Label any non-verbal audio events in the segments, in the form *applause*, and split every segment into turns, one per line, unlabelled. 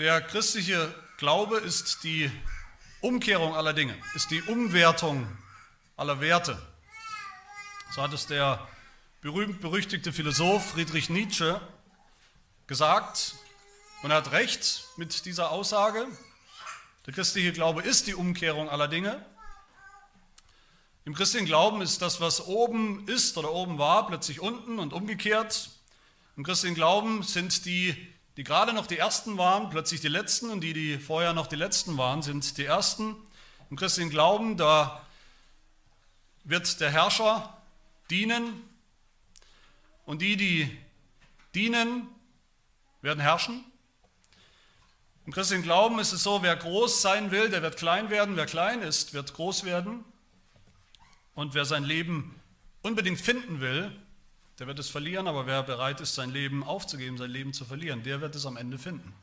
Der christliche Glaube ist die Umkehrung aller Dinge, ist die Umwertung aller Werte. So hat es der berühmt-berüchtigte Philosoph Friedrich Nietzsche gesagt. Und er hat recht mit dieser Aussage. Der christliche Glaube ist die Umkehrung aller Dinge. Im christlichen Glauben ist das, was oben ist oder oben war, plötzlich unten und umgekehrt. Im christlichen Glauben sind die die gerade noch die Ersten waren, plötzlich die Letzten und die, die vorher noch die Letzten waren, sind die Ersten. Im christlichen Glauben, da wird der Herrscher dienen und die, die dienen, werden herrschen. Im christlichen Glauben ist es so, wer groß sein will, der wird klein werden, wer klein ist, wird groß werden. Und wer sein Leben unbedingt finden will, der wird es verlieren, aber wer bereit ist, sein Leben aufzugeben, sein Leben zu verlieren, der wird es am Ende finden.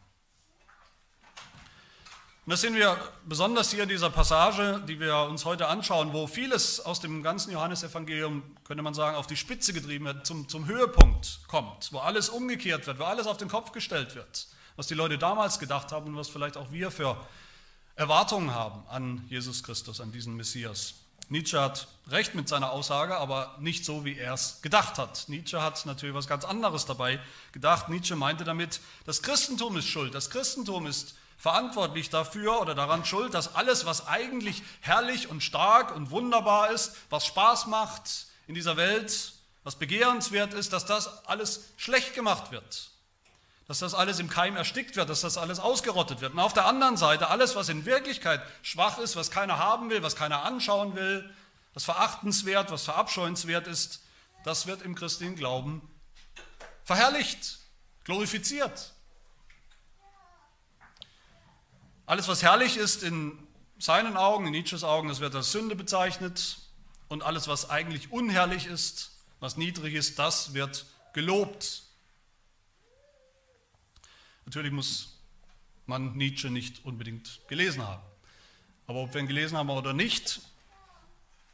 Und das sehen wir besonders hier in dieser Passage, die wir uns heute anschauen, wo vieles aus dem ganzen Johannesevangelium, könnte man sagen, auf die Spitze getrieben wird, zum, zum Höhepunkt kommt, wo alles umgekehrt wird, wo alles auf den Kopf gestellt wird, was die Leute damals gedacht haben und was vielleicht auch wir für Erwartungen haben an Jesus Christus, an diesen Messias. Nietzsche hat recht mit seiner Aussage, aber nicht so, wie er es gedacht hat. Nietzsche hat natürlich was ganz anderes dabei gedacht. Nietzsche meinte damit, das Christentum ist schuld. Das Christentum ist verantwortlich dafür oder daran schuld, dass alles, was eigentlich herrlich und stark und wunderbar ist, was Spaß macht in dieser Welt, was begehrenswert ist, dass das alles schlecht gemacht wird dass das alles im Keim erstickt wird, dass das alles ausgerottet wird. Und auf der anderen Seite alles, was in Wirklichkeit schwach ist, was keiner haben will, was keiner anschauen will, was verachtenswert, was verabscheuenswert ist, das wird im christlichen Glauben verherrlicht, glorifiziert. Alles, was herrlich ist in seinen Augen, in Nietzsches Augen, das wird als Sünde bezeichnet. Und alles, was eigentlich unherrlich ist, was niedrig ist, das wird gelobt Natürlich muss man Nietzsche nicht unbedingt gelesen haben. Aber ob wir ihn gelesen haben oder nicht,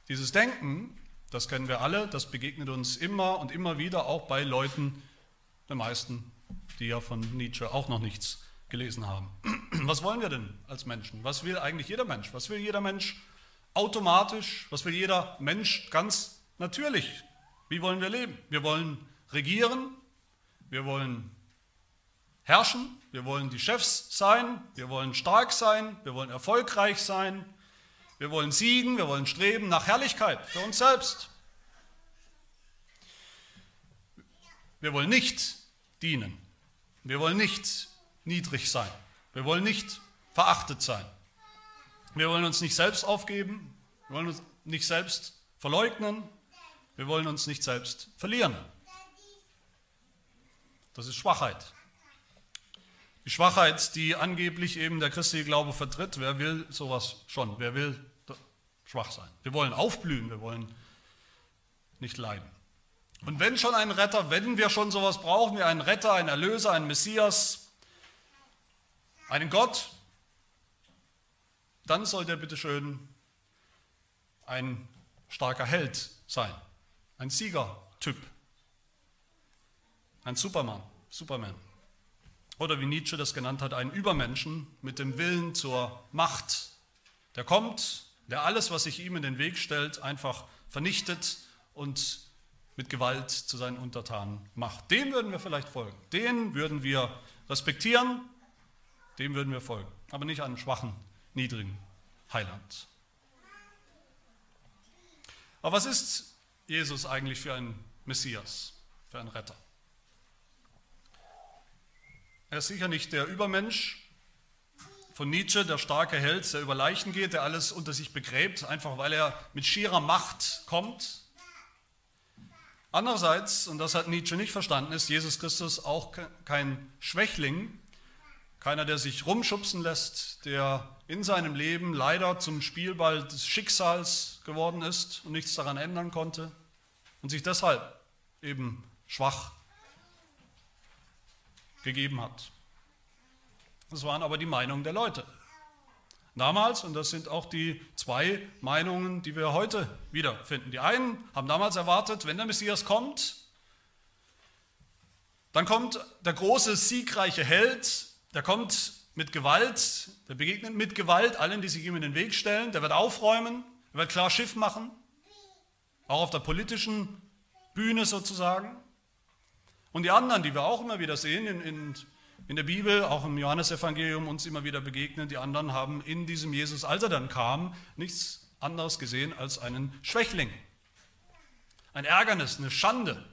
dieses Denken, das kennen wir alle, das begegnet uns immer und immer wieder, auch bei Leuten, den meisten, die ja von Nietzsche auch noch nichts gelesen haben. *clears throat* Was wollen wir denn als Menschen? Was will eigentlich jeder Mensch? Was will jeder Mensch automatisch? Was will jeder Mensch ganz natürlich? Wie wollen wir leben? Wir wollen regieren, wir wollen herrschen, wir wollen die Chefs sein, wir wollen stark sein, wir wollen erfolgreich sein, wir wollen siegen, wir wollen streben nach Herrlichkeit für uns selbst. Wir wollen nicht dienen, wir wollen nicht niedrig sein, wir wollen nicht verachtet sein. Wir wollen uns nicht selbst aufgeben, wir wollen uns nicht selbst verleugnen, wir wollen uns nicht selbst verlieren. Das ist Schwachheit. Die Schwachheit, die angeblich eben der christliche Glaube vertritt, wer will sowas schon? Wer will schwach sein? Wir wollen aufblühen, wir wollen nicht leiden. Und wenn schon ein Retter, wenn wir schon sowas brauchen, wie einen Retter, einen Erlöser, einen Messias, einen Gott, dann soll der bitteschön ein starker Held sein, ein Siegertyp, ein Superman, Superman. Oder wie Nietzsche das genannt hat, einen Übermenschen mit dem Willen zur Macht. Der kommt, der alles, was sich ihm in den Weg stellt, einfach vernichtet und mit Gewalt zu seinen Untertanen macht. Dem würden wir vielleicht folgen. Den würden wir respektieren, dem würden wir folgen. Aber nicht einem schwachen, niedrigen Heiland. Aber was ist Jesus eigentlich für ein Messias, für ein Retter? Er ist sicher nicht der Übermensch von Nietzsche, der starke Held, der über Leichen geht, der alles unter sich begräbt, einfach weil er mit schierer Macht kommt. Andererseits, und das hat Nietzsche nicht verstanden, ist Jesus Christus auch kein Schwächling, keiner, der sich rumschubsen lässt, der in seinem Leben leider zum Spielball des Schicksals geworden ist und nichts daran ändern konnte und sich deshalb eben schwach gegeben hat. Das waren aber die Meinungen der Leute. Damals, und das sind auch die zwei Meinungen, die wir heute wiederfinden. Die einen haben damals erwartet, wenn der Messias kommt, dann kommt der große, siegreiche Held, der kommt mit Gewalt, der begegnet mit Gewalt allen, die sich ihm in den Weg stellen. Der wird aufräumen, er wird klar Schiff machen, auch auf der politischen Bühne sozusagen. Und die anderen, die wir auch immer wieder sehen in, in, in der Bibel, auch im Johannesevangelium uns immer wieder begegnen, die anderen haben in diesem Jesus, als er dann kam, nichts anderes gesehen als einen Schwächling. Ein Ärgernis, eine Schande.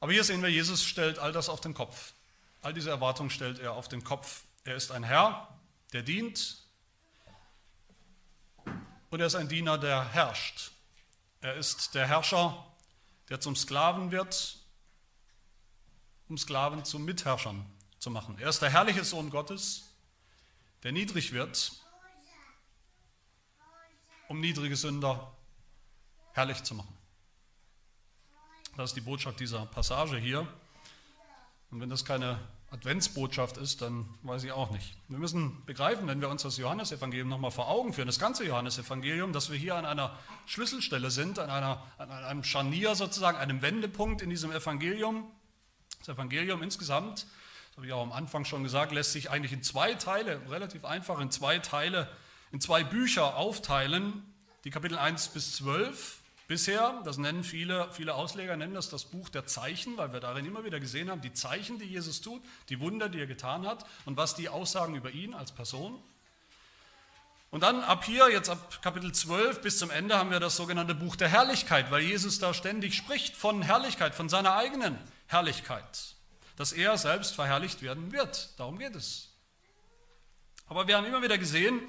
Aber hier sehen wir, Jesus stellt all das auf den Kopf. All diese Erwartungen stellt er auf den Kopf. Er ist ein Herr, der dient und er ist ein Diener, der herrscht. Er ist der Herrscher, der zum Sklaven wird, um Sklaven zu Mitherrschern zu machen. Er ist der herrliche Sohn Gottes, der niedrig wird, um niedrige Sünder herrlich zu machen. Das ist die Botschaft dieser Passage hier. Und wenn das keine Adventsbotschaft ist, dann weiß ich auch nicht. Wir müssen begreifen, wenn wir uns das Johannesevangelium nochmal vor Augen führen, das ganze Johannesevangelium, dass wir hier an einer Schlüsselstelle sind, an, einer, an einem Scharnier sozusagen, einem Wendepunkt in diesem Evangelium. Das Evangelium insgesamt, das habe ich auch am Anfang schon gesagt, lässt sich eigentlich in zwei Teile, relativ einfach in zwei Teile, in zwei Bücher aufteilen. Die Kapitel 1 bis 12 Bisher, das nennen viele, viele Ausleger, nennen das das Buch der Zeichen, weil wir darin immer wieder gesehen haben, die Zeichen, die Jesus tut, die Wunder, die er getan hat und was die aussagen über ihn als Person. Und dann ab hier, jetzt ab Kapitel 12 bis zum Ende, haben wir das sogenannte Buch der Herrlichkeit, weil Jesus da ständig spricht von Herrlichkeit, von seiner eigenen Herrlichkeit, dass er selbst verherrlicht werden wird. Darum geht es. Aber wir haben immer wieder gesehen,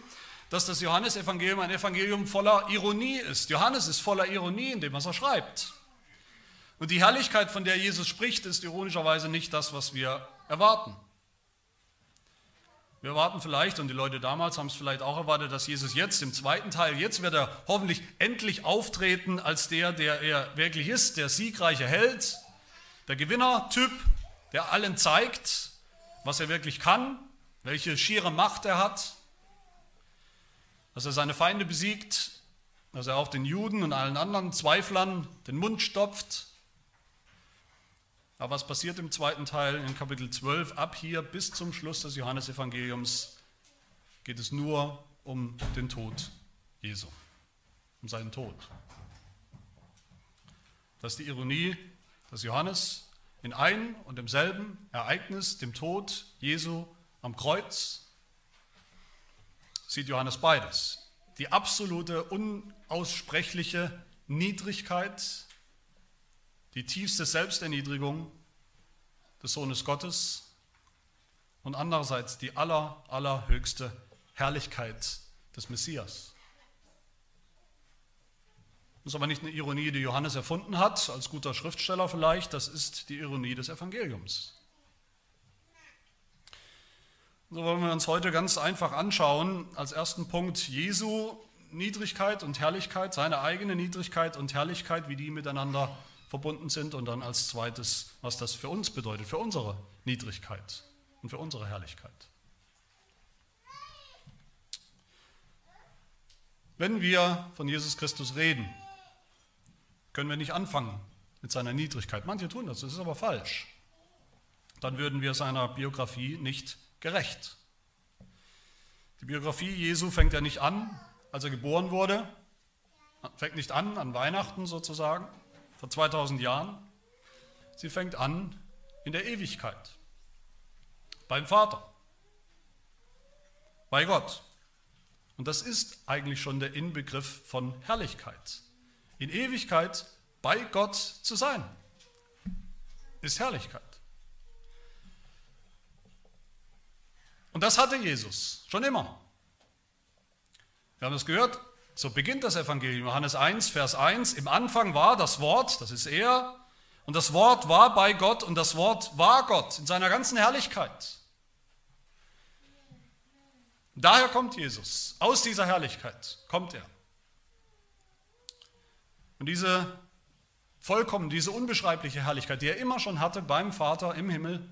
dass das Johannesevangelium ein Evangelium voller Ironie ist. Johannes ist voller Ironie in dem, was er schreibt. Und die Herrlichkeit, von der Jesus spricht, ist ironischerweise nicht das, was wir erwarten. Wir erwarten vielleicht, und die Leute damals haben es vielleicht auch erwartet, dass Jesus jetzt im zweiten Teil, jetzt wird er hoffentlich endlich auftreten als der, der er wirklich ist, der siegreiche Held, der Gewinnertyp, der allen zeigt, was er wirklich kann, welche schiere Macht er hat, dass er seine Feinde besiegt, dass er auch den Juden und allen anderen Zweiflern den Mund stopft. Aber was passiert im zweiten Teil in Kapitel 12? Ab hier bis zum Schluss des Johannesevangeliums geht es nur um den Tod Jesu, um seinen Tod. Das ist die Ironie, dass Johannes in einem und demselben Ereignis, dem Tod Jesu am Kreuz, sieht Johannes beides. Die absolute, unaussprechliche Niedrigkeit, die tiefste Selbsterniedrigung des Sohnes Gottes und andererseits die aller, allerhöchste Herrlichkeit des Messias. Das ist aber nicht eine Ironie, die Johannes erfunden hat, als guter Schriftsteller vielleicht, das ist die Ironie des Evangeliums. So wollen wir uns heute ganz einfach anschauen, als ersten Punkt Jesu Niedrigkeit und Herrlichkeit, seine eigene Niedrigkeit und Herrlichkeit, wie die miteinander verbunden sind und dann als zweites, was das für uns bedeutet, für unsere Niedrigkeit und für unsere Herrlichkeit. Wenn wir von Jesus Christus reden, können wir nicht anfangen mit seiner Niedrigkeit. Manche tun das, das ist aber falsch. Dann würden wir seiner Biografie nicht gerecht. Die Biografie Jesu fängt ja nicht an, als er geboren wurde, fängt nicht an an Weihnachten sozusagen, vor 2000 Jahren. Sie fängt an in der Ewigkeit, beim Vater, bei Gott. Und das ist eigentlich schon der Inbegriff von Herrlichkeit. In Ewigkeit bei Gott zu sein, ist Herrlichkeit. Und das hatte Jesus schon immer. Wir haben es gehört, so beginnt das Evangelium. Johannes 1, Vers 1. Im Anfang war das Wort, das ist er, und das Wort war bei Gott und das Wort war Gott in seiner ganzen Herrlichkeit. Daher kommt Jesus. Aus dieser Herrlichkeit kommt er. Und diese vollkommen, diese unbeschreibliche Herrlichkeit, die er immer schon hatte beim Vater im Himmel,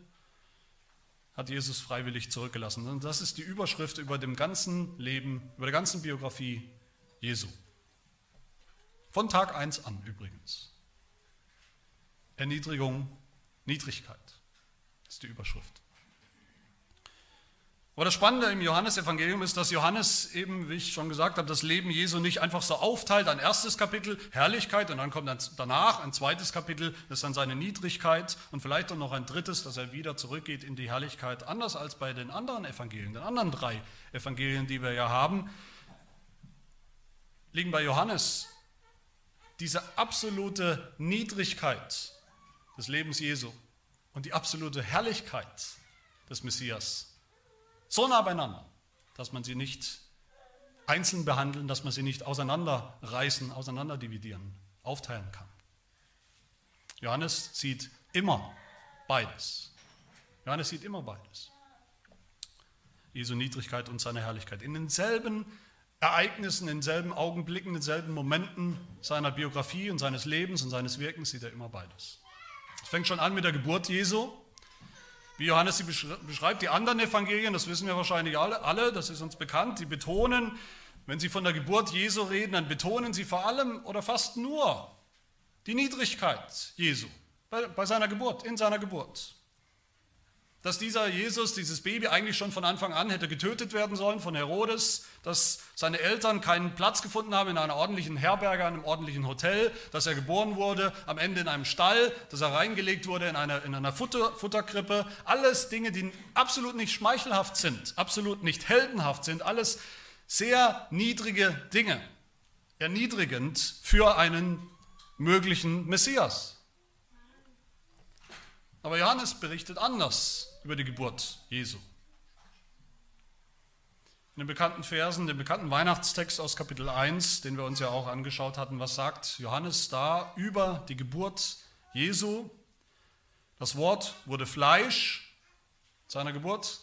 hat Jesus freiwillig zurückgelassen. Und das ist die Überschrift über dem ganzen Leben, über der ganzen Biografie Jesu. Von Tag 1 an übrigens. Erniedrigung, Niedrigkeit. Ist die Überschrift. Aber das Spannende im Johannesevangelium ist, dass Johannes eben, wie ich schon gesagt habe, das Leben Jesu nicht einfach so aufteilt. Ein erstes Kapitel, Herrlichkeit, und dann kommt dann danach ein zweites Kapitel, das ist dann seine Niedrigkeit und vielleicht auch noch ein drittes, dass er wieder zurückgeht in die Herrlichkeit, anders als bei den anderen Evangelien, den anderen drei Evangelien, die wir ja haben, liegen bei Johannes diese absolute Niedrigkeit des Lebens Jesu und die absolute Herrlichkeit des Messias so nah beieinander, dass man sie nicht einzeln behandeln, dass man sie nicht auseinanderreißen, auseinanderdividieren, aufteilen kann. Johannes sieht immer beides. Johannes sieht immer beides. Jesu Niedrigkeit und seine Herrlichkeit. In denselben Ereignissen, in denselben Augenblicken, in denselben Momenten seiner Biografie und seines Lebens und seines Wirkens sieht er immer beides. Es fängt schon an mit der Geburt Jesu, wie Johannes sie beschreibt, die anderen Evangelien, das wissen wir wahrscheinlich alle, alle, das ist uns bekannt, die betonen, wenn sie von der Geburt Jesu reden, dann betonen sie vor allem oder fast nur die Niedrigkeit Jesu bei, bei seiner Geburt, in seiner Geburt dass dieser Jesus, dieses Baby eigentlich schon von Anfang an hätte getötet werden sollen von Herodes, dass seine Eltern keinen Platz gefunden haben in einer ordentlichen Herberge, einem ordentlichen Hotel, dass er geboren wurde, am Ende in einem Stall, dass er reingelegt wurde in einer, in einer Futter, Futterkrippe. Alles Dinge, die absolut nicht schmeichelhaft sind, absolut nicht heldenhaft sind, alles sehr niedrige Dinge, erniedrigend für einen möglichen Messias. Aber Johannes berichtet anders über die Geburt Jesu. In den bekannten Versen, dem bekannten Weihnachtstext aus Kapitel 1, den wir uns ja auch angeschaut hatten, was sagt Johannes da über die Geburt Jesu? Das Wort wurde Fleisch seiner Geburt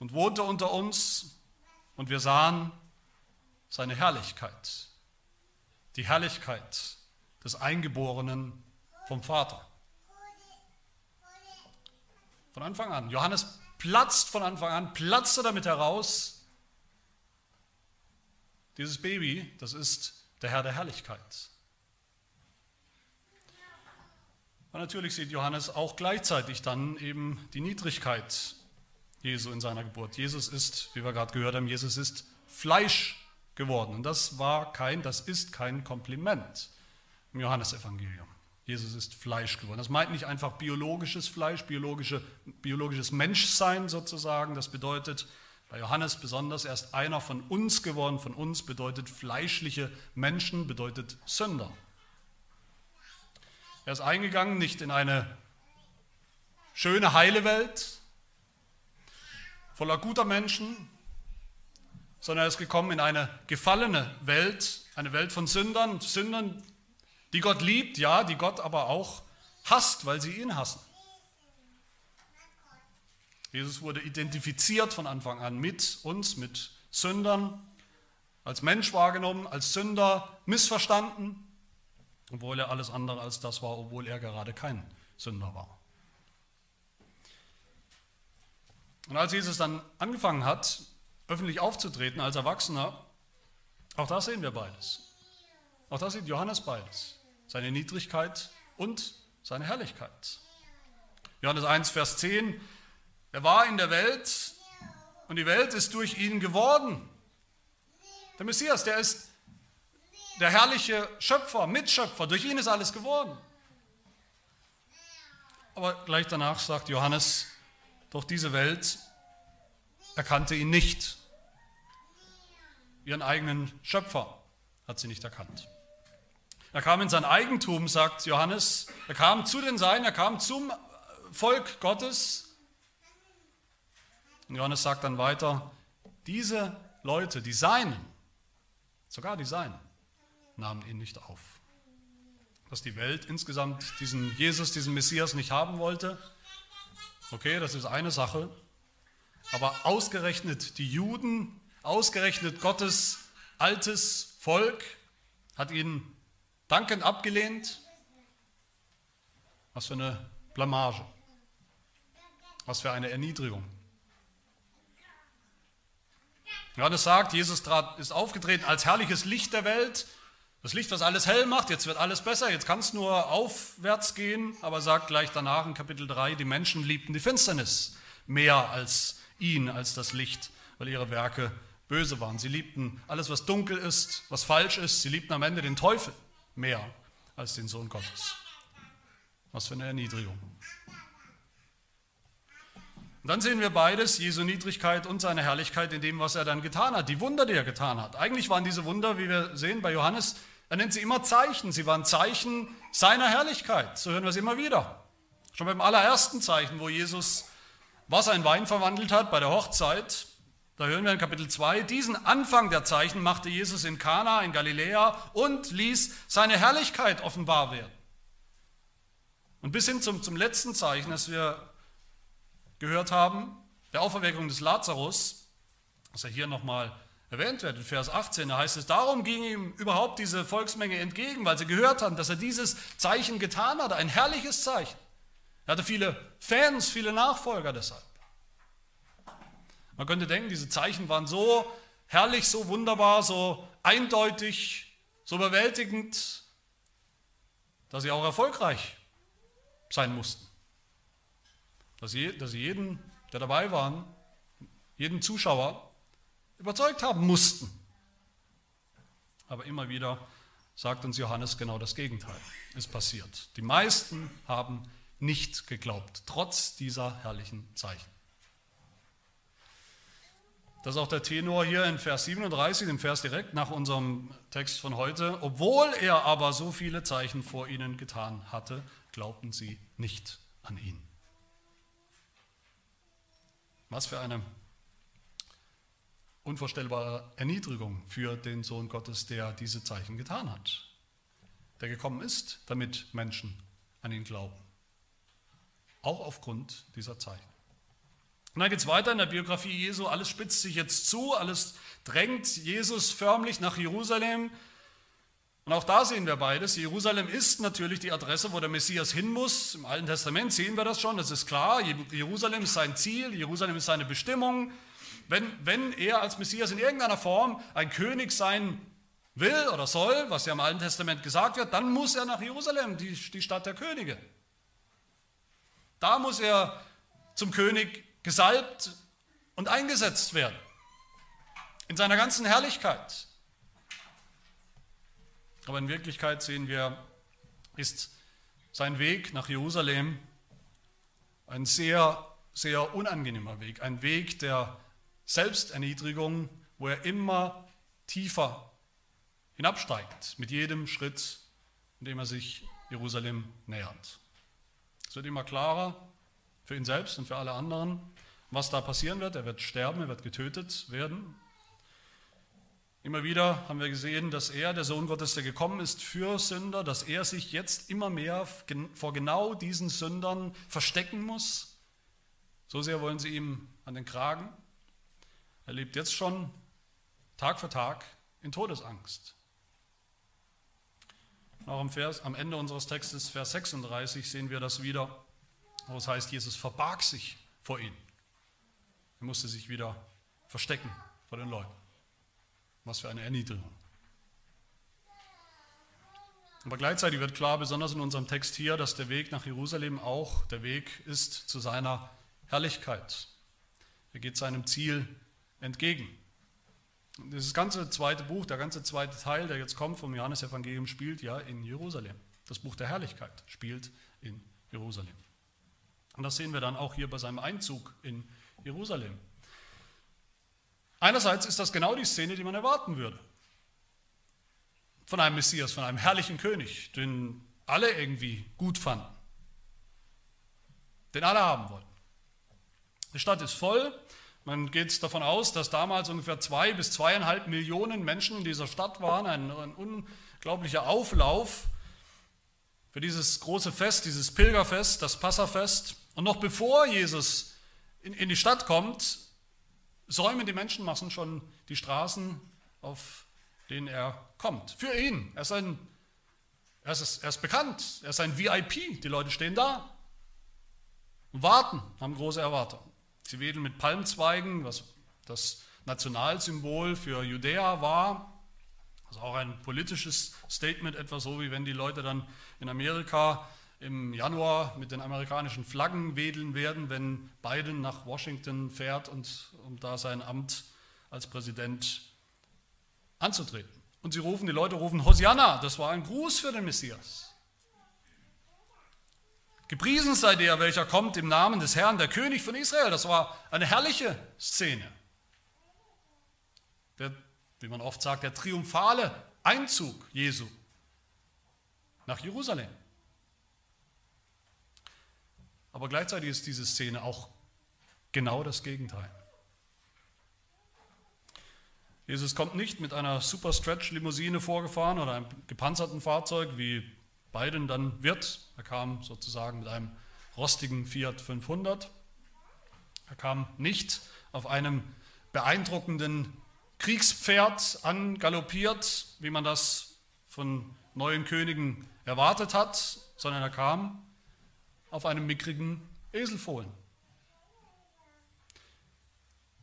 und wohnte unter uns und wir sahen seine Herrlichkeit, die Herrlichkeit des Eingeborenen vom Vater. Von Anfang an. Johannes platzt von Anfang an, platzte damit heraus, dieses Baby, das ist der Herr der Herrlichkeit. Und natürlich sieht Johannes auch gleichzeitig dann eben die Niedrigkeit Jesu in seiner Geburt. Jesus ist, wie wir gerade gehört haben, Jesus ist Fleisch geworden. Und das war kein, das ist kein Kompliment im Johannesevangelium. Jesus ist Fleisch geworden. Das meint nicht einfach biologisches Fleisch, biologische, biologisches Menschsein sozusagen. Das bedeutet bei Johannes besonders, er ist einer von uns geworden. Von uns bedeutet fleischliche Menschen, bedeutet Sünder. Er ist eingegangen nicht in eine schöne, heile Welt voller guter Menschen, sondern er ist gekommen in eine gefallene Welt, eine Welt von Sündern, Sündern, die Gott liebt, ja, die Gott aber auch hasst, weil sie ihn hassen. Jesus wurde identifiziert von Anfang an mit uns, mit Sündern, als Mensch wahrgenommen, als Sünder missverstanden, obwohl er alles andere als das war, obwohl er gerade kein Sünder war. Und als Jesus dann angefangen hat, öffentlich aufzutreten als Erwachsener, auch da sehen wir beides. Auch da sieht Johannes beides seine Niedrigkeit und seine Herrlichkeit. Johannes 1, Vers 10, er war in der Welt und die Welt ist durch ihn geworden. Der Messias, der ist der herrliche Schöpfer, Mitschöpfer, durch ihn ist alles geworden. Aber gleich danach sagt Johannes, doch diese Welt erkannte ihn nicht. Ihren eigenen Schöpfer hat sie nicht erkannt. Er kam in sein Eigentum, sagt Johannes. Er kam zu den Seinen, er kam zum Volk Gottes. Und Johannes sagt dann weiter, diese Leute, die Seinen, sogar die Seinen, nahmen ihn nicht auf. Dass die Welt insgesamt diesen Jesus, diesen Messias nicht haben wollte, okay, das ist eine Sache. Aber ausgerechnet die Juden, ausgerechnet Gottes altes Volk hat ihn dankend abgelehnt. Was für eine Blamage. Was für eine Erniedrigung. Johannes sagt, Jesus ist aufgetreten als herrliches Licht der Welt. Das Licht, was alles hell macht, jetzt wird alles besser, jetzt kann es nur aufwärts gehen, aber sagt gleich danach in Kapitel 3, die Menschen liebten die Finsternis mehr als ihn, als das Licht, weil ihre Werke böse waren. Sie liebten alles, was dunkel ist, was falsch ist. Sie liebten am Ende den Teufel mehr als den Sohn Gottes. Was für eine Erniedrigung. Und dann sehen wir beides, Jesu Niedrigkeit und seine Herrlichkeit in dem, was er dann getan hat, die Wunder, die er getan hat. Eigentlich waren diese Wunder, wie wir sehen bei Johannes, er nennt sie immer Zeichen. Sie waren Zeichen seiner Herrlichkeit. So hören wir es immer wieder. Schon beim allerersten Zeichen, wo Jesus Wasser in Wein verwandelt hat, bei der Hochzeit, da hören wir in Kapitel 2, diesen Anfang der Zeichen machte Jesus in Kana in Galiläa und ließ seine Herrlichkeit offenbar werden. Und bis hin zum, zum letzten Zeichen, das wir gehört haben, der Auferweckung des Lazarus, das ja hier nochmal erwähnt wird in Vers 18, da heißt es, darum ging ihm überhaupt diese Volksmenge entgegen, weil sie gehört haben, dass er dieses Zeichen getan hat, ein herrliches Zeichen. Er hatte viele Fans, viele Nachfolger deshalb. Man könnte denken, diese Zeichen waren so herrlich, so wunderbar, so eindeutig, so überwältigend, dass sie auch erfolgreich sein mussten. Dass sie, dass sie jeden, der dabei war, jeden Zuschauer überzeugt haben mussten. Aber immer wieder sagt uns Johannes genau das Gegenteil. Ist passiert. Die meisten haben nicht geglaubt, trotz dieser herrlichen Zeichen. Das ist auch der Tenor hier in Vers 37, dem Vers direkt nach unserem Text von heute. Obwohl er aber so viele Zeichen vor ihnen getan hatte, glaubten sie nicht an ihn. Was für eine unvorstellbare Erniedrigung für den Sohn Gottes, der diese Zeichen getan hat, der gekommen ist, damit Menschen an ihn glauben. Auch aufgrund dieser Zeichen. Und dann geht es weiter in der Biografie Jesu, alles spitzt sich jetzt zu, alles drängt Jesus förmlich nach Jerusalem. Und auch da sehen wir beides. Jerusalem ist natürlich die Adresse, wo der Messias hin muss. Im Alten Testament sehen wir das schon, das ist klar. Jerusalem ist sein Ziel, Jerusalem ist seine Bestimmung. Wenn, wenn er als Messias in irgendeiner Form ein König sein will oder soll, was ja im Alten Testament gesagt wird, dann muss er nach Jerusalem, die, die Stadt der Könige. Da muss er zum König gesalbt und eingesetzt werden. In seiner ganzen Herrlichkeit. Aber in Wirklichkeit sehen wir, ist sein Weg nach Jerusalem ein sehr, sehr unangenehmer Weg. Ein Weg der Selbsterniedrigung, wo er immer tiefer hinabsteigt mit jedem Schritt, in dem er sich Jerusalem nähert. Es wird immer klarer für ihn selbst und für alle anderen, was da passieren wird. Er wird sterben, er wird getötet werden. Immer wieder haben wir gesehen, dass er, der Sohn Gottes, der gekommen ist für Sünder, dass er sich jetzt immer mehr vor genau diesen Sündern verstecken muss. So sehr wollen sie ihm an den Kragen. Er lebt jetzt schon Tag für Tag in Todesangst. Auch am, Vers, am Ende unseres Textes, Vers 36, sehen wir das wieder, wo es heißt, Jesus verbarg sich vor ihnen. Er musste sich wieder verstecken vor den Leuten. Was für eine Erniedrigung. Aber gleichzeitig wird klar, besonders in unserem Text hier, dass der Weg nach Jerusalem auch der Weg ist zu seiner Herrlichkeit. Er geht seinem Ziel entgegen. Das ganze zweite Buch, der ganze zweite Teil, der jetzt kommt vom Johannesevangelium, spielt ja in Jerusalem. Das Buch der Herrlichkeit spielt in Jerusalem. Und das sehen wir dann auch hier bei seinem Einzug in Jerusalem. Einerseits ist das genau die Szene, die man erwarten würde. Von einem Messias, von einem herrlichen König, den alle irgendwie gut fanden. Den alle haben wollten. Die Stadt ist voll. Man geht davon aus, dass damals ungefähr zwei bis zweieinhalb Millionen Menschen in dieser Stadt waren. Ein, ein unglaublicher Auflauf für dieses große Fest, dieses Pilgerfest, das Passafest. Und noch bevor Jesus in, in die Stadt kommt, säumen die Menschenmassen schon die Straßen, auf denen er kommt. Für ihn. Er ist, ein, er ist, er ist bekannt. Er ist ein VIP. Die Leute stehen da und warten, haben große Erwartungen. Sie wedeln mit Palmzweigen, was das Nationalsymbol für Judäa war. Also auch ein politisches Statement, etwa so wie wenn die Leute dann in Amerika im Januar mit den amerikanischen Flaggen wedeln werden, wenn Biden nach Washington fährt und um da sein Amt als Präsident anzutreten. Und sie rufen, die Leute rufen Hosianna, das war ein Gruß für den Messias. Gepriesen sei der, welcher kommt im Namen des Herrn, der König von Israel. Das war eine herrliche Szene. Der, wie man oft sagt, der triumphale Einzug Jesu nach Jerusalem. Aber gleichzeitig ist diese Szene auch genau das Gegenteil. Jesus kommt nicht mit einer Super Stretch Limousine vorgefahren oder einem gepanzerten Fahrzeug, wie Biden dann wird. Er kam sozusagen mit einem rostigen Fiat 500. Er kam nicht auf einem beeindruckenden Kriegspferd angaloppiert, wie man das von neuen Königen erwartet hat, sondern er kam auf einem mickrigen Eselfohlen.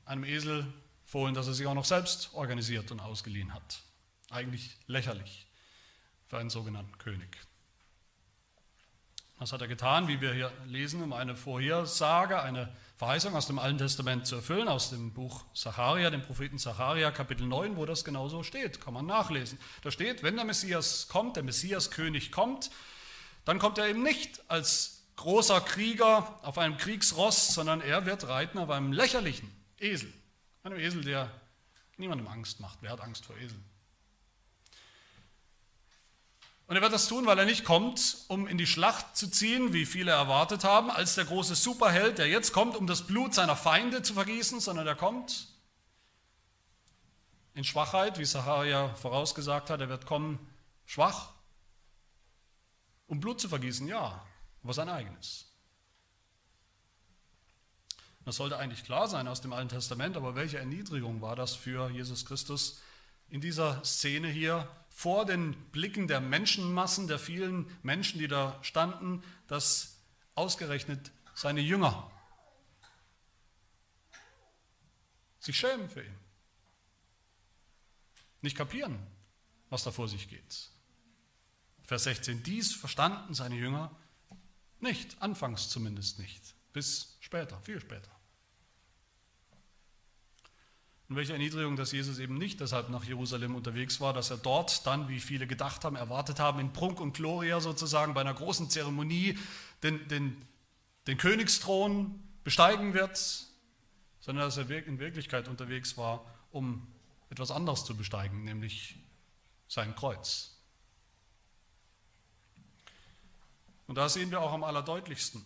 Einem Eselfohlen, das er sich auch noch selbst organisiert und ausgeliehen hat. Eigentlich lächerlich für einen sogenannten König. Das hat er getan, wie wir hier lesen, um eine Vorhersage, eine Verheißung aus dem Alten Testament zu erfüllen, aus dem Buch Zacharia, dem Propheten Zacharia, Kapitel 9, wo das genauso steht, kann man nachlesen. Da steht, wenn der Messias kommt, der Messias-König kommt, dann kommt er eben nicht als großer Krieger auf einem Kriegsross, sondern er wird reiten auf einem lächerlichen Esel. Einem Esel, der niemandem Angst macht. Wer hat Angst vor Eseln? Und er wird das tun, weil er nicht kommt, um in die Schlacht zu ziehen, wie viele erwartet haben, als der große Superheld, der jetzt kommt, um das Blut seiner Feinde zu vergießen, sondern er kommt in Schwachheit, wie Saharia vorausgesagt hat. Er wird kommen schwach, um Blut zu vergießen, ja, aber sein eigenes. Das sollte eigentlich klar sein aus dem Alten Testament, aber welche Erniedrigung war das für Jesus Christus in dieser Szene hier vor den Blicken der Menschenmassen, der vielen Menschen, die da standen, dass ausgerechnet seine Jünger sich schämen für ihn, nicht kapieren, was da vor sich geht. Vers 16, dies verstanden seine Jünger nicht, anfangs zumindest nicht, bis später, viel später. Und welche Erniedrigung, dass Jesus eben nicht deshalb nach Jerusalem unterwegs war, dass er dort dann, wie viele gedacht haben, erwartet haben, in Prunk und Gloria sozusagen bei einer großen Zeremonie den, den, den Königsthron besteigen wird, sondern dass er in Wirklichkeit unterwegs war, um etwas anderes zu besteigen, nämlich sein Kreuz. Und da sehen wir auch am allerdeutlichsten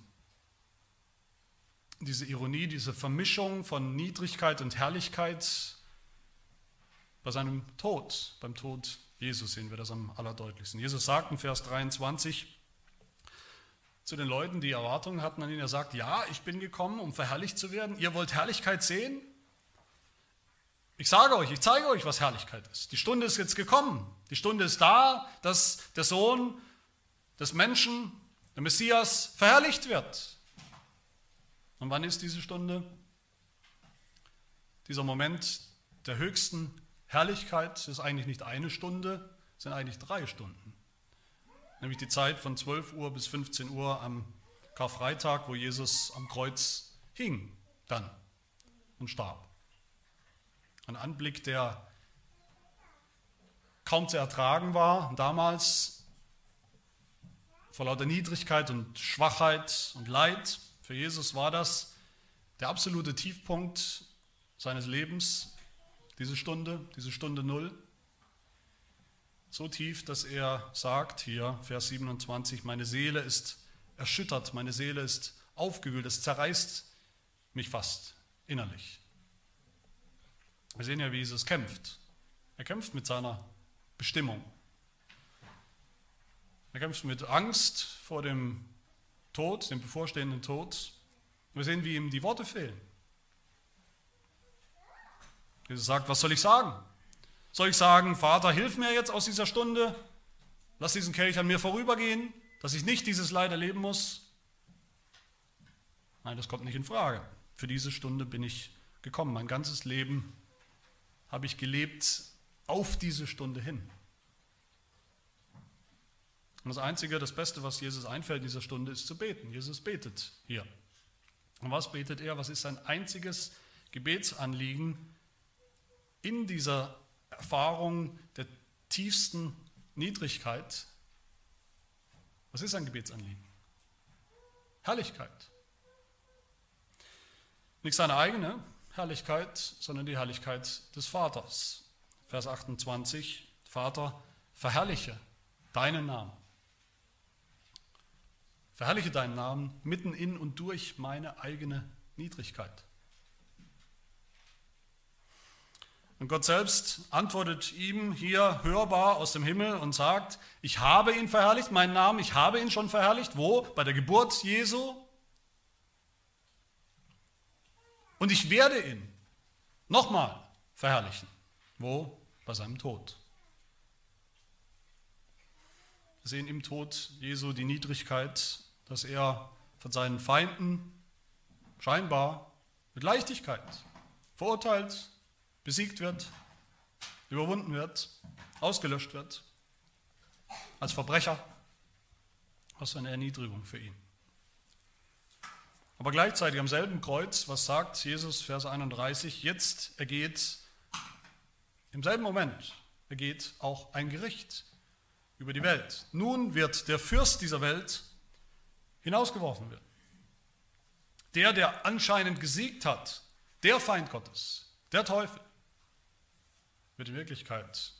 diese Ironie, diese Vermischung von Niedrigkeit und Herrlichkeit bei seinem Tod, beim Tod Jesus sehen wir das am allerdeutlichsten. Jesus sagt in Vers 23 zu den Leuten, die Erwartungen hatten an ihn, er sagt, ja, ich bin gekommen, um verherrlicht zu werden. Ihr wollt Herrlichkeit sehen? Ich sage euch, ich zeige euch, was Herrlichkeit ist. Die Stunde ist jetzt gekommen. Die Stunde ist da, dass der Sohn des Menschen der Messias verherrlicht wird. Und wann ist diese Stunde? Dieser Moment der höchsten Herrlichkeit ist eigentlich nicht eine Stunde, es sind eigentlich drei Stunden. Nämlich die Zeit von 12 Uhr bis 15 Uhr am Karfreitag, wo Jesus am Kreuz hing dann und starb. Ein Anblick, der kaum zu ertragen war damals vor lauter Niedrigkeit und Schwachheit und Leid. Für Jesus war das der absolute Tiefpunkt seines Lebens, diese Stunde, diese Stunde Null. So tief, dass er sagt, hier Vers 27, meine Seele ist erschüttert, meine Seele ist aufgewühlt, es zerreißt mich fast innerlich. Wir sehen ja, wie Jesus kämpft. Er kämpft mit seiner Bestimmung. Er kämpft mit Angst vor dem Tod, dem bevorstehenden Tod. Wir sehen, wie ihm die Worte fehlen. Jesus sagt, was soll ich sagen? Soll ich sagen, Vater, hilf mir jetzt aus dieser Stunde, lass diesen Kelch an mir vorübergehen, dass ich nicht dieses Leid erleben muss? Nein, das kommt nicht in Frage. Für diese Stunde bin ich gekommen. Mein ganzes Leben habe ich gelebt auf diese Stunde hin. Und das Einzige, das Beste, was Jesus einfällt in dieser Stunde, ist zu beten. Jesus betet hier. Und was betet er? Was ist sein einziges Gebetsanliegen in dieser Erfahrung der tiefsten Niedrigkeit? Was ist sein Gebetsanliegen? Herrlichkeit. Nicht seine eigene Herrlichkeit, sondern die Herrlichkeit des Vaters. Vers 28, Vater, verherrliche deinen Namen. Verherrliche deinen Namen mitten in und durch meine eigene Niedrigkeit. Und Gott selbst antwortet ihm hier hörbar aus dem Himmel und sagt, ich habe ihn verherrlicht, meinen Namen, ich habe ihn schon verherrlicht. Wo? Bei der Geburt Jesu. Und ich werde ihn nochmal verherrlichen. Wo? Bei seinem Tod. Wir sehen im Tod Jesu die Niedrigkeit, dass er von seinen Feinden scheinbar mit Leichtigkeit verurteilt, besiegt wird, überwunden wird, ausgelöscht wird, als Verbrecher. Was eine Erniedrigung für ihn. Aber gleichzeitig am selben Kreuz, was sagt Jesus, Vers 31, jetzt ergeht, im selben Moment ergeht auch ein Gericht über die Welt. Nun wird der Fürst dieser Welt hinausgeworfen werden. Der, der anscheinend gesiegt hat, der Feind Gottes, der Teufel, wird in Wirklichkeit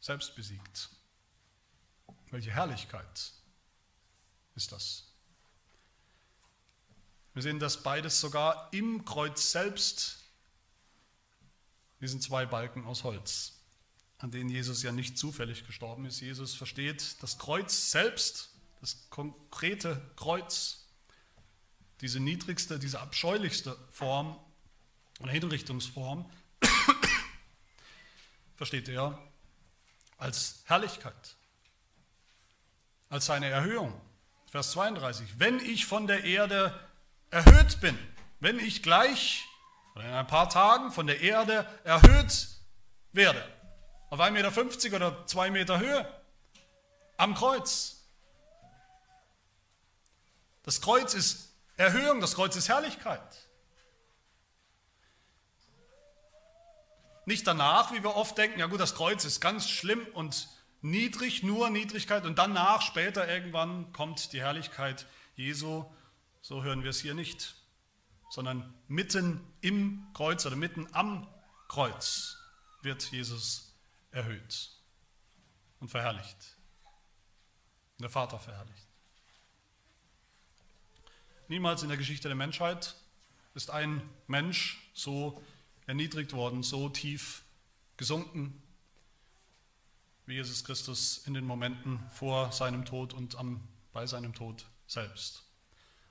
selbst besiegt. Welche Herrlichkeit ist das? Wir sehen, dass beides sogar im Kreuz selbst, diesen zwei Balken aus Holz, an denen Jesus ja nicht zufällig gestorben ist. Jesus versteht das Kreuz selbst, das konkrete Kreuz, diese niedrigste, diese abscheulichste Form oder Hinrichtungsform *coughs* versteht er als Herrlichkeit, als seine Erhöhung. Vers 32. Wenn ich von der Erde erhöht bin, wenn ich gleich oder in ein paar Tagen von der Erde erhöht werde, auf 1,50 Meter oder 2 Meter Höhe, am Kreuz. Das Kreuz ist Erhöhung, das Kreuz ist Herrlichkeit. Nicht danach, wie wir oft denken, ja gut, das Kreuz ist ganz schlimm und niedrig, nur Niedrigkeit und danach, später irgendwann kommt die Herrlichkeit Jesu. So hören wir es hier nicht, sondern mitten im Kreuz oder mitten am Kreuz wird Jesus erhöht und verherrlicht. Und der Vater verherrlicht. Niemals in der Geschichte der Menschheit ist ein Mensch so erniedrigt worden, so tief gesunken, wie Jesus Christus in den Momenten vor seinem Tod und am, bei seinem Tod selbst.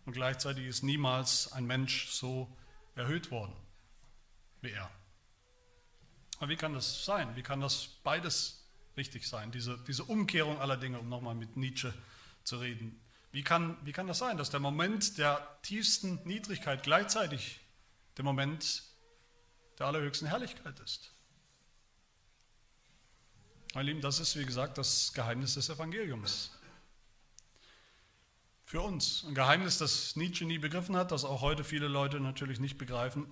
Und gleichzeitig ist niemals ein Mensch so erhöht worden wie er. Aber wie kann das sein? Wie kann das beides richtig sein? Diese, diese Umkehrung aller Dinge, um nochmal mit Nietzsche zu reden. Wie kann, wie kann das sein, dass der Moment der tiefsten Niedrigkeit gleichzeitig der Moment der allerhöchsten Herrlichkeit ist. Meine Lieben, das ist, wie gesagt, das Geheimnis des Evangeliums. Für uns. Ein Geheimnis, das Nietzsche nie begriffen hat, das auch heute viele Leute natürlich nicht begreifen.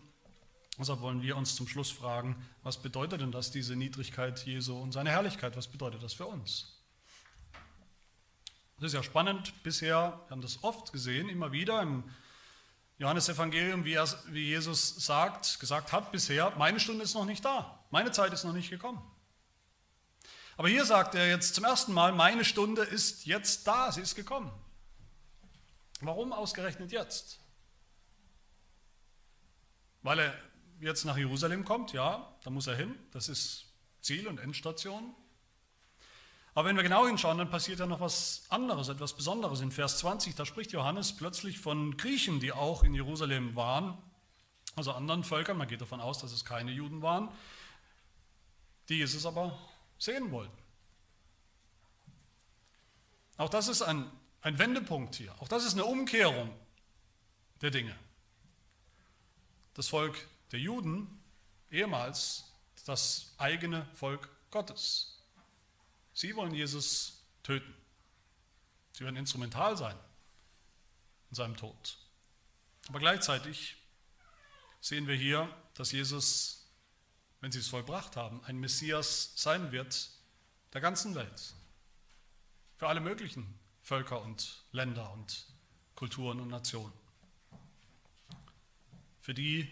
Deshalb wollen wir uns zum Schluss fragen, was bedeutet denn das, diese Niedrigkeit Jesu und seine Herrlichkeit? Was bedeutet das für uns? Das ist ja spannend bisher, wir haben das oft gesehen, immer wieder im Johannes Evangelium, wie, wie Jesus sagt, gesagt hat bisher, meine Stunde ist noch nicht da, meine Zeit ist noch nicht gekommen. Aber hier sagt er jetzt zum ersten Mal, meine Stunde ist jetzt da, sie ist gekommen. Warum ausgerechnet jetzt? Weil er jetzt nach Jerusalem kommt, ja, da muss er hin, das ist Ziel und Endstation. Aber wenn wir genau hinschauen, dann passiert ja noch was anderes, etwas Besonderes. In Vers 20, da spricht Johannes plötzlich von Griechen, die auch in Jerusalem waren, also anderen Völkern, man geht davon aus, dass es keine Juden waren, die Jesus aber sehen wollten. Auch das ist ein, ein Wendepunkt hier, auch das ist eine Umkehrung der Dinge. Das Volk der Juden, ehemals das eigene Volk Gottes. Sie wollen Jesus töten. Sie werden instrumental sein in seinem Tod. Aber gleichzeitig sehen wir hier, dass Jesus, wenn sie es vollbracht haben, ein Messias sein wird der ganzen Welt. Für alle möglichen Völker und Länder und Kulturen und Nationen. Für die,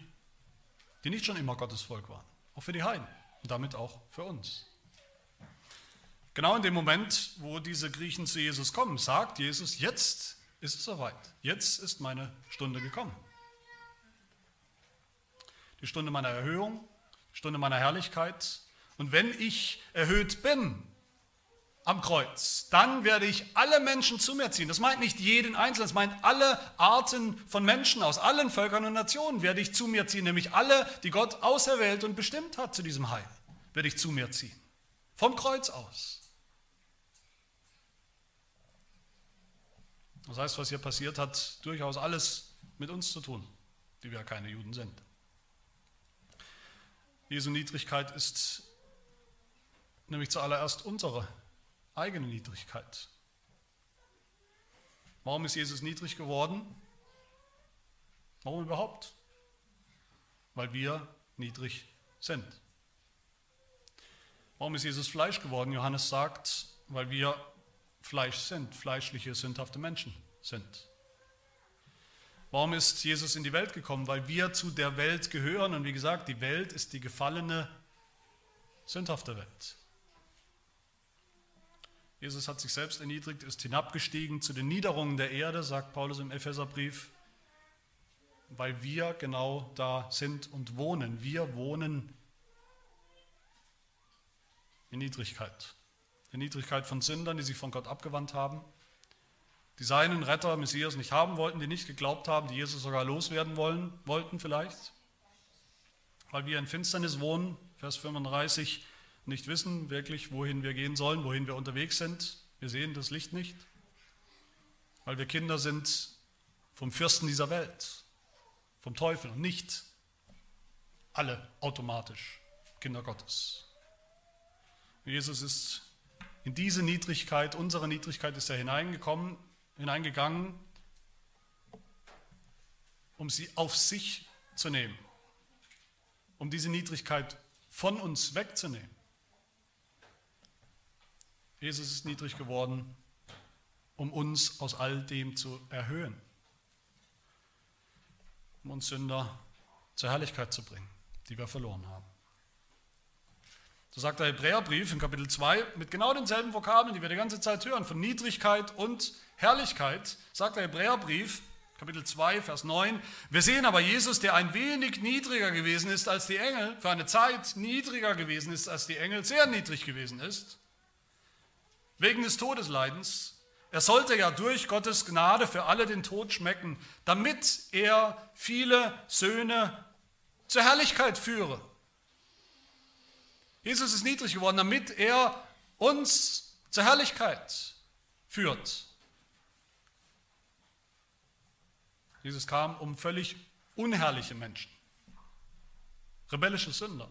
die nicht schon immer Gottes Volk waren. Auch für die Heiden und damit auch für uns. Genau in dem Moment, wo diese Griechen zu Jesus kommen, sagt Jesus, jetzt ist es soweit. Jetzt ist meine Stunde gekommen. Die Stunde meiner Erhöhung, die Stunde meiner Herrlichkeit. Und wenn ich erhöht bin am Kreuz, dann werde ich alle Menschen zu mir ziehen. Das meint nicht jeden Einzelnen, das meint alle Arten von Menschen aus allen Völkern und Nationen werde ich zu mir ziehen, nämlich alle, die Gott auserwählt und bestimmt hat zu diesem Heil, werde ich zu mir ziehen. Vom Kreuz aus. Das heißt, was hier passiert, hat durchaus alles mit uns zu tun, die wir keine Juden sind. Jesu Niedrigkeit ist nämlich zuallererst unsere eigene Niedrigkeit. Warum ist Jesus niedrig geworden? Warum überhaupt? Weil wir niedrig sind. Warum ist Jesus Fleisch geworden? Johannes sagt, weil wir Fleisch sind, fleischliche, sündhafte Menschen sind. Warum ist Jesus in die Welt gekommen? Weil wir zu der Welt gehören und wie gesagt, die Welt ist die gefallene, sündhafte Welt. Jesus hat sich selbst erniedrigt, ist hinabgestiegen zu den Niederungen der Erde, sagt Paulus im Epheserbrief, weil wir genau da sind und wohnen. Wir wohnen in Niedrigkeit der Niedrigkeit von Sündern, die sich von Gott abgewandt haben, die seinen Retter, Messias, nicht haben wollten, die nicht geglaubt haben, die Jesus sogar loswerden wollen, wollten vielleicht, weil wir in Finsternis wohnen, Vers 35, nicht wissen wirklich, wohin wir gehen sollen, wohin wir unterwegs sind. Wir sehen das Licht nicht, weil wir Kinder sind vom Fürsten dieser Welt, vom Teufel und nicht alle automatisch Kinder Gottes. Jesus ist in diese Niedrigkeit, unsere Niedrigkeit ist er hineingekommen, hineingegangen, um sie auf sich zu nehmen, um diese Niedrigkeit von uns wegzunehmen. Jesus ist niedrig geworden, um uns aus all dem zu erhöhen, um uns Sünder zur Herrlichkeit zu bringen, die wir verloren haben. So sagt der Hebräerbrief in Kapitel 2 mit genau denselben Vokabeln, die wir die ganze Zeit hören, von Niedrigkeit und Herrlichkeit, sagt der Hebräerbrief, Kapitel 2, Vers 9, wir sehen aber Jesus, der ein wenig niedriger gewesen ist als die Engel, für eine Zeit niedriger gewesen ist als die Engel, sehr niedrig gewesen ist, wegen des Todesleidens. Er sollte ja durch Gottes Gnade für alle den Tod schmecken, damit er viele Söhne zur Herrlichkeit führe. Jesus ist niedrig geworden, damit er uns zur Herrlichkeit führt. Jesus kam, um völlig unherrliche Menschen, rebellische Sünder,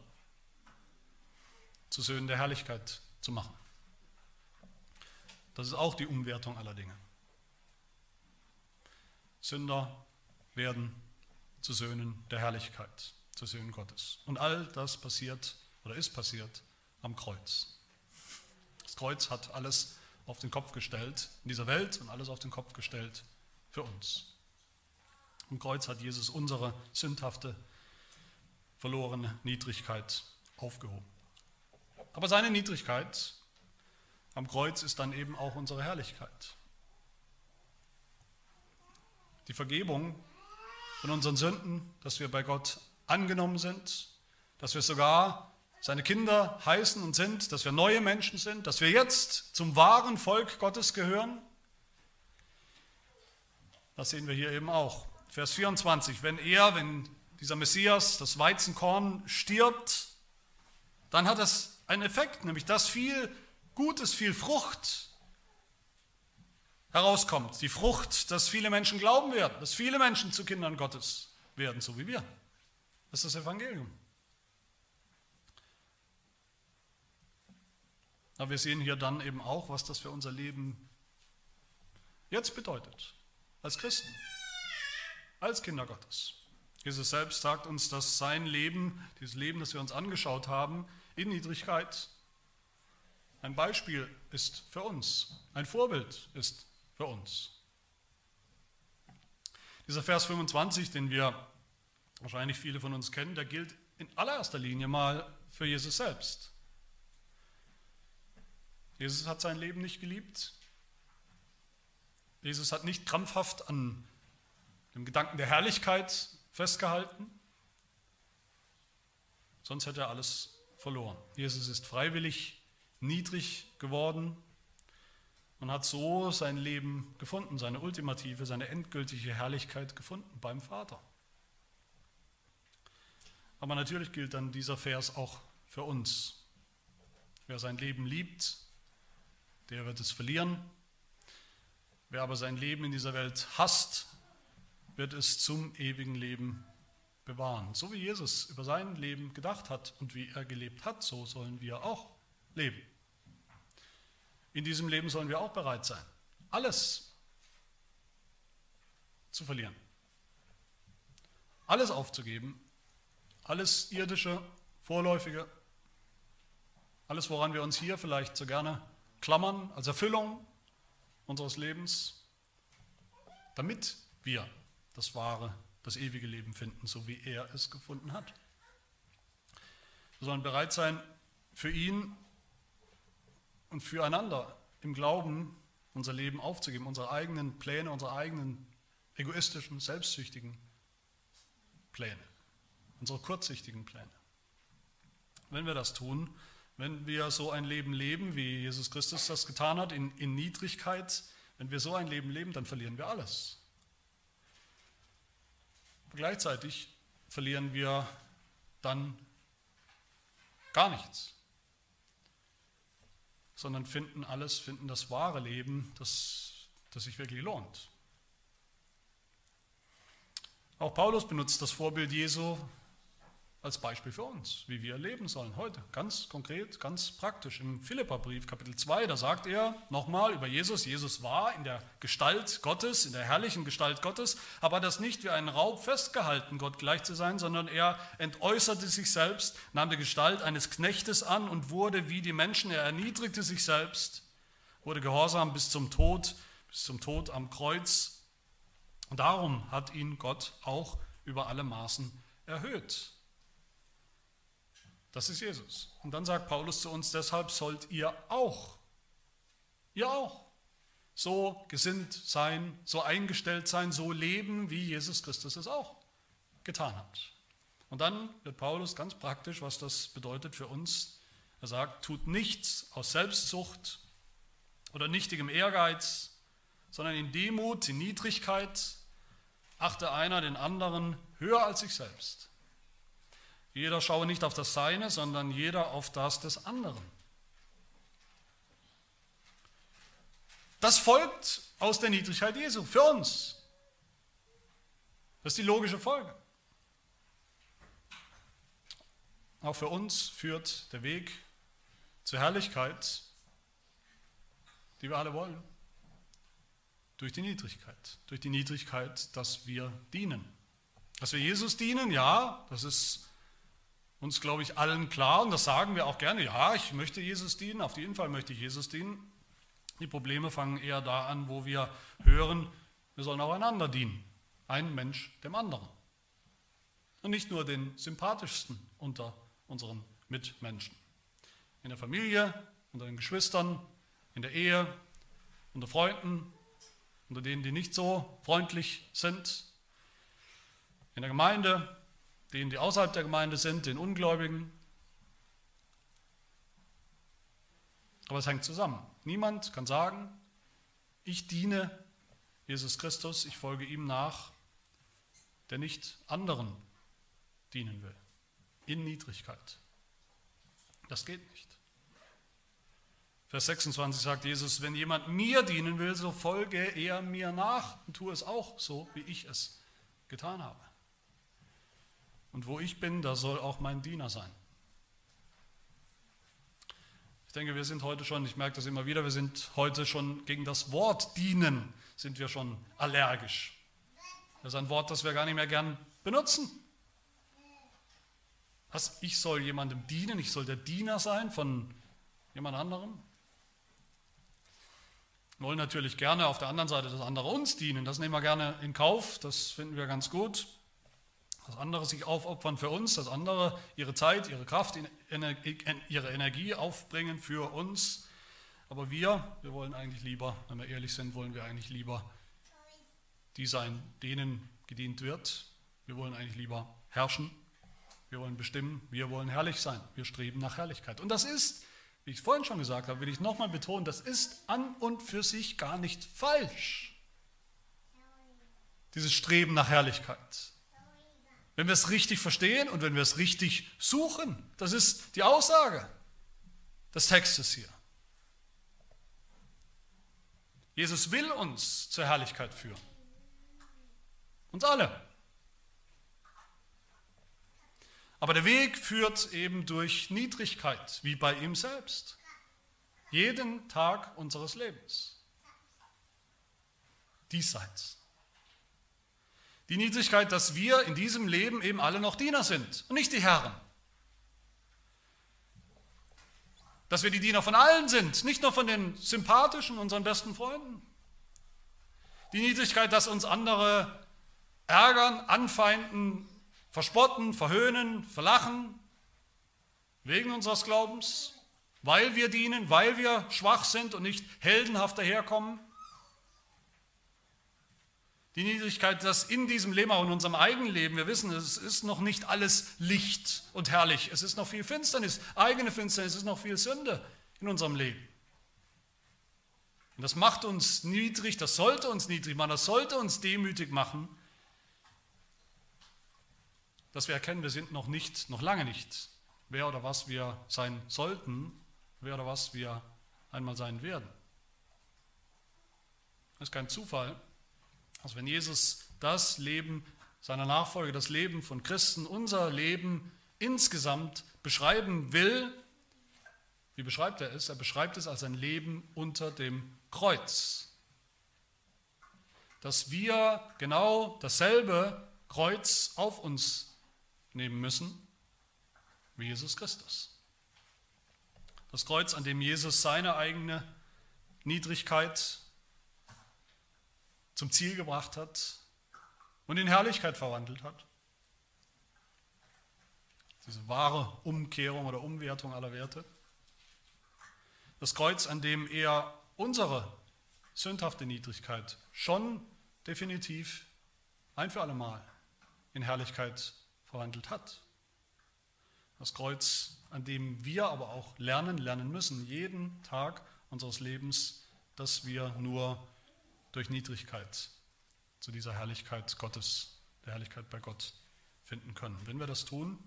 zu Söhnen der Herrlichkeit zu machen. Das ist auch die Umwertung aller Dinge. Sünder werden zu Söhnen der Herrlichkeit, zu Söhnen Gottes. Und all das passiert oder ist passiert am Kreuz. Das Kreuz hat alles auf den Kopf gestellt in dieser Welt und alles auf den Kopf gestellt für uns. Am Kreuz hat Jesus unsere sündhafte, verlorene Niedrigkeit aufgehoben. Aber seine Niedrigkeit am Kreuz ist dann eben auch unsere Herrlichkeit. Die Vergebung von unseren Sünden, dass wir bei Gott angenommen sind, dass wir sogar seine Kinder heißen und sind, dass wir neue Menschen sind, dass wir jetzt zum wahren Volk Gottes gehören. Das sehen wir hier eben auch. Vers 24, wenn er, wenn dieser Messias, das Weizenkorn stirbt, dann hat das einen Effekt, nämlich dass viel Gutes, viel Frucht herauskommt. Die Frucht, dass viele Menschen glauben werden, dass viele Menschen zu Kindern Gottes werden, so wie wir. Das ist das Evangelium. Aber wir sehen hier dann eben auch, was das für unser Leben jetzt bedeutet, als Christen, als Kinder Gottes. Jesus selbst sagt uns, dass sein Leben, dieses Leben, das wir uns angeschaut haben, in Niedrigkeit ein Beispiel ist für uns, ein Vorbild ist für uns. Dieser Vers 25, den wir wahrscheinlich viele von uns kennen, der gilt in allererster Linie mal für Jesus selbst. Jesus hat sein Leben nicht geliebt. Jesus hat nicht krampfhaft an dem Gedanken der Herrlichkeit festgehalten, sonst hätte er alles verloren. Jesus ist freiwillig niedrig geworden und hat so sein Leben gefunden, seine ultimative, seine endgültige Herrlichkeit gefunden beim Vater. Aber natürlich gilt dann dieser Vers auch für uns. Wer sein Leben liebt, der wird es verlieren. Wer aber sein Leben in dieser Welt hasst, wird es zum ewigen Leben bewahren. So wie Jesus über sein Leben gedacht hat und wie er gelebt hat, so sollen wir auch leben. In diesem Leben sollen wir auch bereit sein, alles zu verlieren, alles aufzugeben, alles irdische, vorläufige, alles, woran wir uns hier vielleicht so gerne klammern als Erfüllung unseres Lebens, damit wir das wahre, das ewige Leben finden, so wie er es gefunden hat. Wir sollen bereit sein, für ihn und füreinander im Glauben unser Leben aufzugeben, unsere eigenen Pläne, unsere eigenen egoistischen, selbstsüchtigen Pläne, unsere kurzsichtigen Pläne. Wenn wir das tun, wenn wir so ein Leben leben, wie Jesus Christus das getan hat, in, in Niedrigkeit, wenn wir so ein Leben leben, dann verlieren wir alles. Aber gleichzeitig verlieren wir dann gar nichts, sondern finden alles, finden das wahre Leben, das, das sich wirklich lohnt. Auch Paulus benutzt das Vorbild Jesu als Beispiel für uns, wie wir leben sollen heute. Ganz konkret, ganz praktisch. Im Philipperbrief Kapitel 2, da sagt er nochmal über Jesus, Jesus war in der Gestalt Gottes, in der herrlichen Gestalt Gottes, aber das nicht wie einen Raub festgehalten, Gott gleich zu sein, sondern er entäußerte sich selbst, nahm die Gestalt eines Knechtes an und wurde wie die Menschen, er erniedrigte sich selbst, wurde gehorsam bis zum Tod, bis zum Tod am Kreuz. Und darum hat ihn Gott auch über alle Maßen erhöht das ist Jesus. Und dann sagt Paulus zu uns, deshalb sollt ihr auch, ihr auch, so gesinnt sein, so eingestellt sein, so leben, wie Jesus Christus es auch getan hat. Und dann wird Paulus ganz praktisch, was das bedeutet für uns. Er sagt, tut nichts aus Selbstsucht oder nichtigem Ehrgeiz, sondern in Demut, in Niedrigkeit, achte einer den anderen höher als sich selbst. Jeder schaue nicht auf das Seine, sondern jeder auf das des anderen. Das folgt aus der Niedrigkeit Jesu für uns. Das ist die logische Folge. Auch für uns führt der Weg zur Herrlichkeit, die wir alle wollen, durch die Niedrigkeit. Durch die Niedrigkeit, dass wir dienen. Dass wir Jesus dienen, ja, das ist uns, glaube ich, allen klar, und das sagen wir auch gerne, ja, ich möchte Jesus dienen, auf jeden Fall möchte ich Jesus dienen. Die Probleme fangen eher da an, wo wir hören, wir sollen auch einander dienen. Ein Mensch dem anderen. Und nicht nur den sympathischsten unter unseren Mitmenschen. In der Familie, unter den Geschwistern, in der Ehe, unter Freunden, unter denen, die nicht so freundlich sind, in der Gemeinde, denen, die außerhalb der Gemeinde sind, den Ungläubigen. Aber es hängt zusammen. Niemand kann sagen, ich diene Jesus Christus, ich folge ihm nach, der nicht anderen dienen will. In Niedrigkeit. Das geht nicht. Vers 26 sagt Jesus, wenn jemand mir dienen will, so folge er mir nach und tue es auch so, wie ich es getan habe. Und wo ich bin, da soll auch mein Diener sein. Ich denke, wir sind heute schon, ich merke das immer wieder, wir sind heute schon gegen das Wort dienen, sind wir schon allergisch. Das ist ein Wort, das wir gar nicht mehr gern benutzen. Was, ich soll jemandem dienen, ich soll der Diener sein von jemand anderem? Wir wollen natürlich gerne auf der anderen Seite, dass andere uns dienen. Das nehmen wir gerne in Kauf, das finden wir ganz gut. Dass andere sich aufopfern für uns, dass andere ihre Zeit, ihre Kraft, ihre Energie aufbringen für uns. Aber wir, wir wollen eigentlich lieber, wenn wir ehrlich sind, wollen wir eigentlich lieber die sein, denen gedient wird. Wir wollen eigentlich lieber herrschen. Wir wollen bestimmen. Wir wollen herrlich sein. Wir streben nach Herrlichkeit. Und das ist wie ich vorhin schon gesagt habe, will ich nochmal betonen, das ist an und für sich gar nicht falsch. Dieses Streben nach Herrlichkeit. Wenn wir es richtig verstehen und wenn wir es richtig suchen, das ist die Aussage des Textes hier. Jesus will uns zur Herrlichkeit führen. Uns alle. Aber der Weg führt eben durch Niedrigkeit, wie bei ihm selbst. Jeden Tag unseres Lebens. Diesseits. Die Niedrigkeit, dass wir in diesem Leben eben alle noch Diener sind und nicht die Herren. Dass wir die Diener von allen sind, nicht nur von den sympathischen, unseren besten Freunden. Die Niedrigkeit, dass uns andere ärgern, anfeinden, verspotten, verhöhnen, verlachen, wegen unseres Glaubens, weil wir dienen, weil wir schwach sind und nicht heldenhaft daherkommen. Die Niedrigkeit, dass in diesem Leben, auch in unserem eigenen Leben, wir wissen, es ist noch nicht alles Licht und herrlich. Es ist noch viel Finsternis, eigene Finsternis, es ist noch viel Sünde in unserem Leben. Und das macht uns niedrig, das sollte uns niedrig machen, das sollte uns demütig machen, dass wir erkennen, wir sind noch nicht, noch lange nicht, wer oder was wir sein sollten, wer oder was wir einmal sein werden. Es ist kein Zufall, dass wenn Jesus das Leben seiner Nachfolge, das Leben von Christen, unser Leben insgesamt beschreiben will, wie beschreibt er es? Er beschreibt es als ein Leben unter dem Kreuz. Dass wir genau dasselbe Kreuz auf uns nehmen müssen, wie Jesus Christus. Das Kreuz, an dem Jesus seine eigene Niedrigkeit zum Ziel gebracht hat und in Herrlichkeit verwandelt hat. Diese wahre Umkehrung oder Umwertung aller Werte. Das Kreuz, an dem er unsere sündhafte Niedrigkeit schon definitiv ein für alle Mal in Herrlichkeit verwandelt hat. Das Kreuz, an dem wir aber auch lernen, lernen müssen, jeden Tag unseres Lebens, dass wir nur durch Niedrigkeit zu dieser Herrlichkeit Gottes, der Herrlichkeit bei Gott finden können. Wenn wir das tun,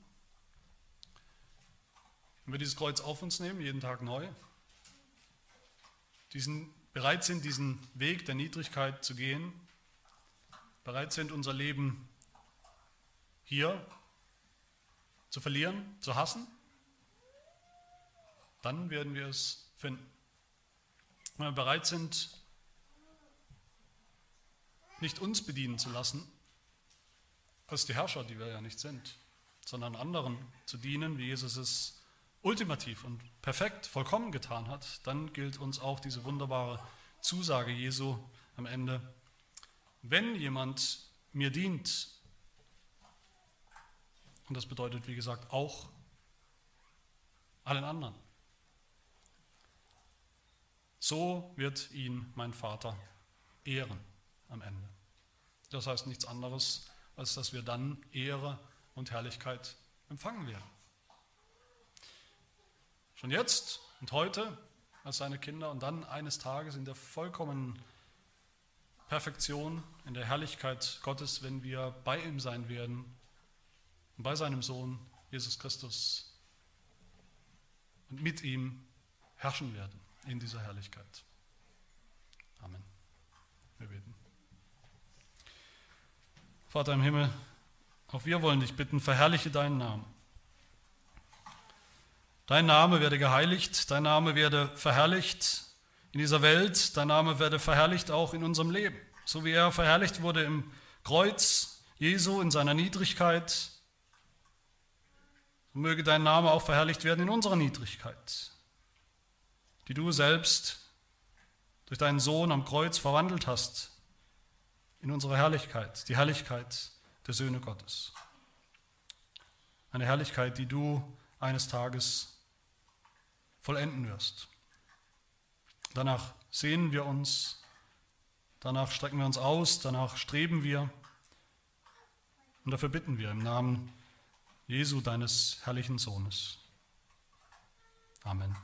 wenn wir dieses Kreuz auf uns nehmen, jeden Tag neu, diesen, bereit sind, diesen Weg der Niedrigkeit zu gehen, bereit sind, unser Leben hier zu verlieren, zu hassen, dann werden wir es finden. Wenn wir bereit sind, nicht uns bedienen zu lassen, als die Herrscher, die wir ja nicht sind, sondern anderen zu dienen, wie Jesus es ultimativ und perfekt, vollkommen getan hat, dann gilt uns auch diese wunderbare Zusage Jesu am Ende. Wenn jemand mir dient, und das bedeutet, wie gesagt, auch allen anderen. So wird ihn mein Vater ehren am Ende. Das heißt nichts anderes, als dass wir dann Ehre und Herrlichkeit empfangen werden. Schon jetzt und heute als seine Kinder und dann eines Tages in der vollkommenen Perfektion, in der Herrlichkeit Gottes, wenn wir bei ihm sein werden und bei seinem Sohn Jesus Christus und mit ihm herrschen werden in dieser Herrlichkeit. Amen. Wir beten. Vater im Himmel, auch wir wollen dich bitten, verherrliche deinen Namen. Dein Name werde geheiligt, dein Name werde verherrlicht in dieser Welt, dein Name werde verherrlicht auch in unserem Leben. So wie er verherrlicht wurde im Kreuz Jesu in seiner Niedrigkeit, so möge dein Name auch verherrlicht werden in unserer Niedrigkeit, die du selbst durch deinen Sohn am Kreuz verwandelt hast in unsere Herrlichkeit, die Herrlichkeit der Söhne Gottes. Eine Herrlichkeit, die du eines Tages vollenden wirst. Danach sehnen wir uns, danach strecken wir uns aus, danach streben wir und dafür bitten wir im Namen Jesu, deines herrlichen Sohnes. Amen.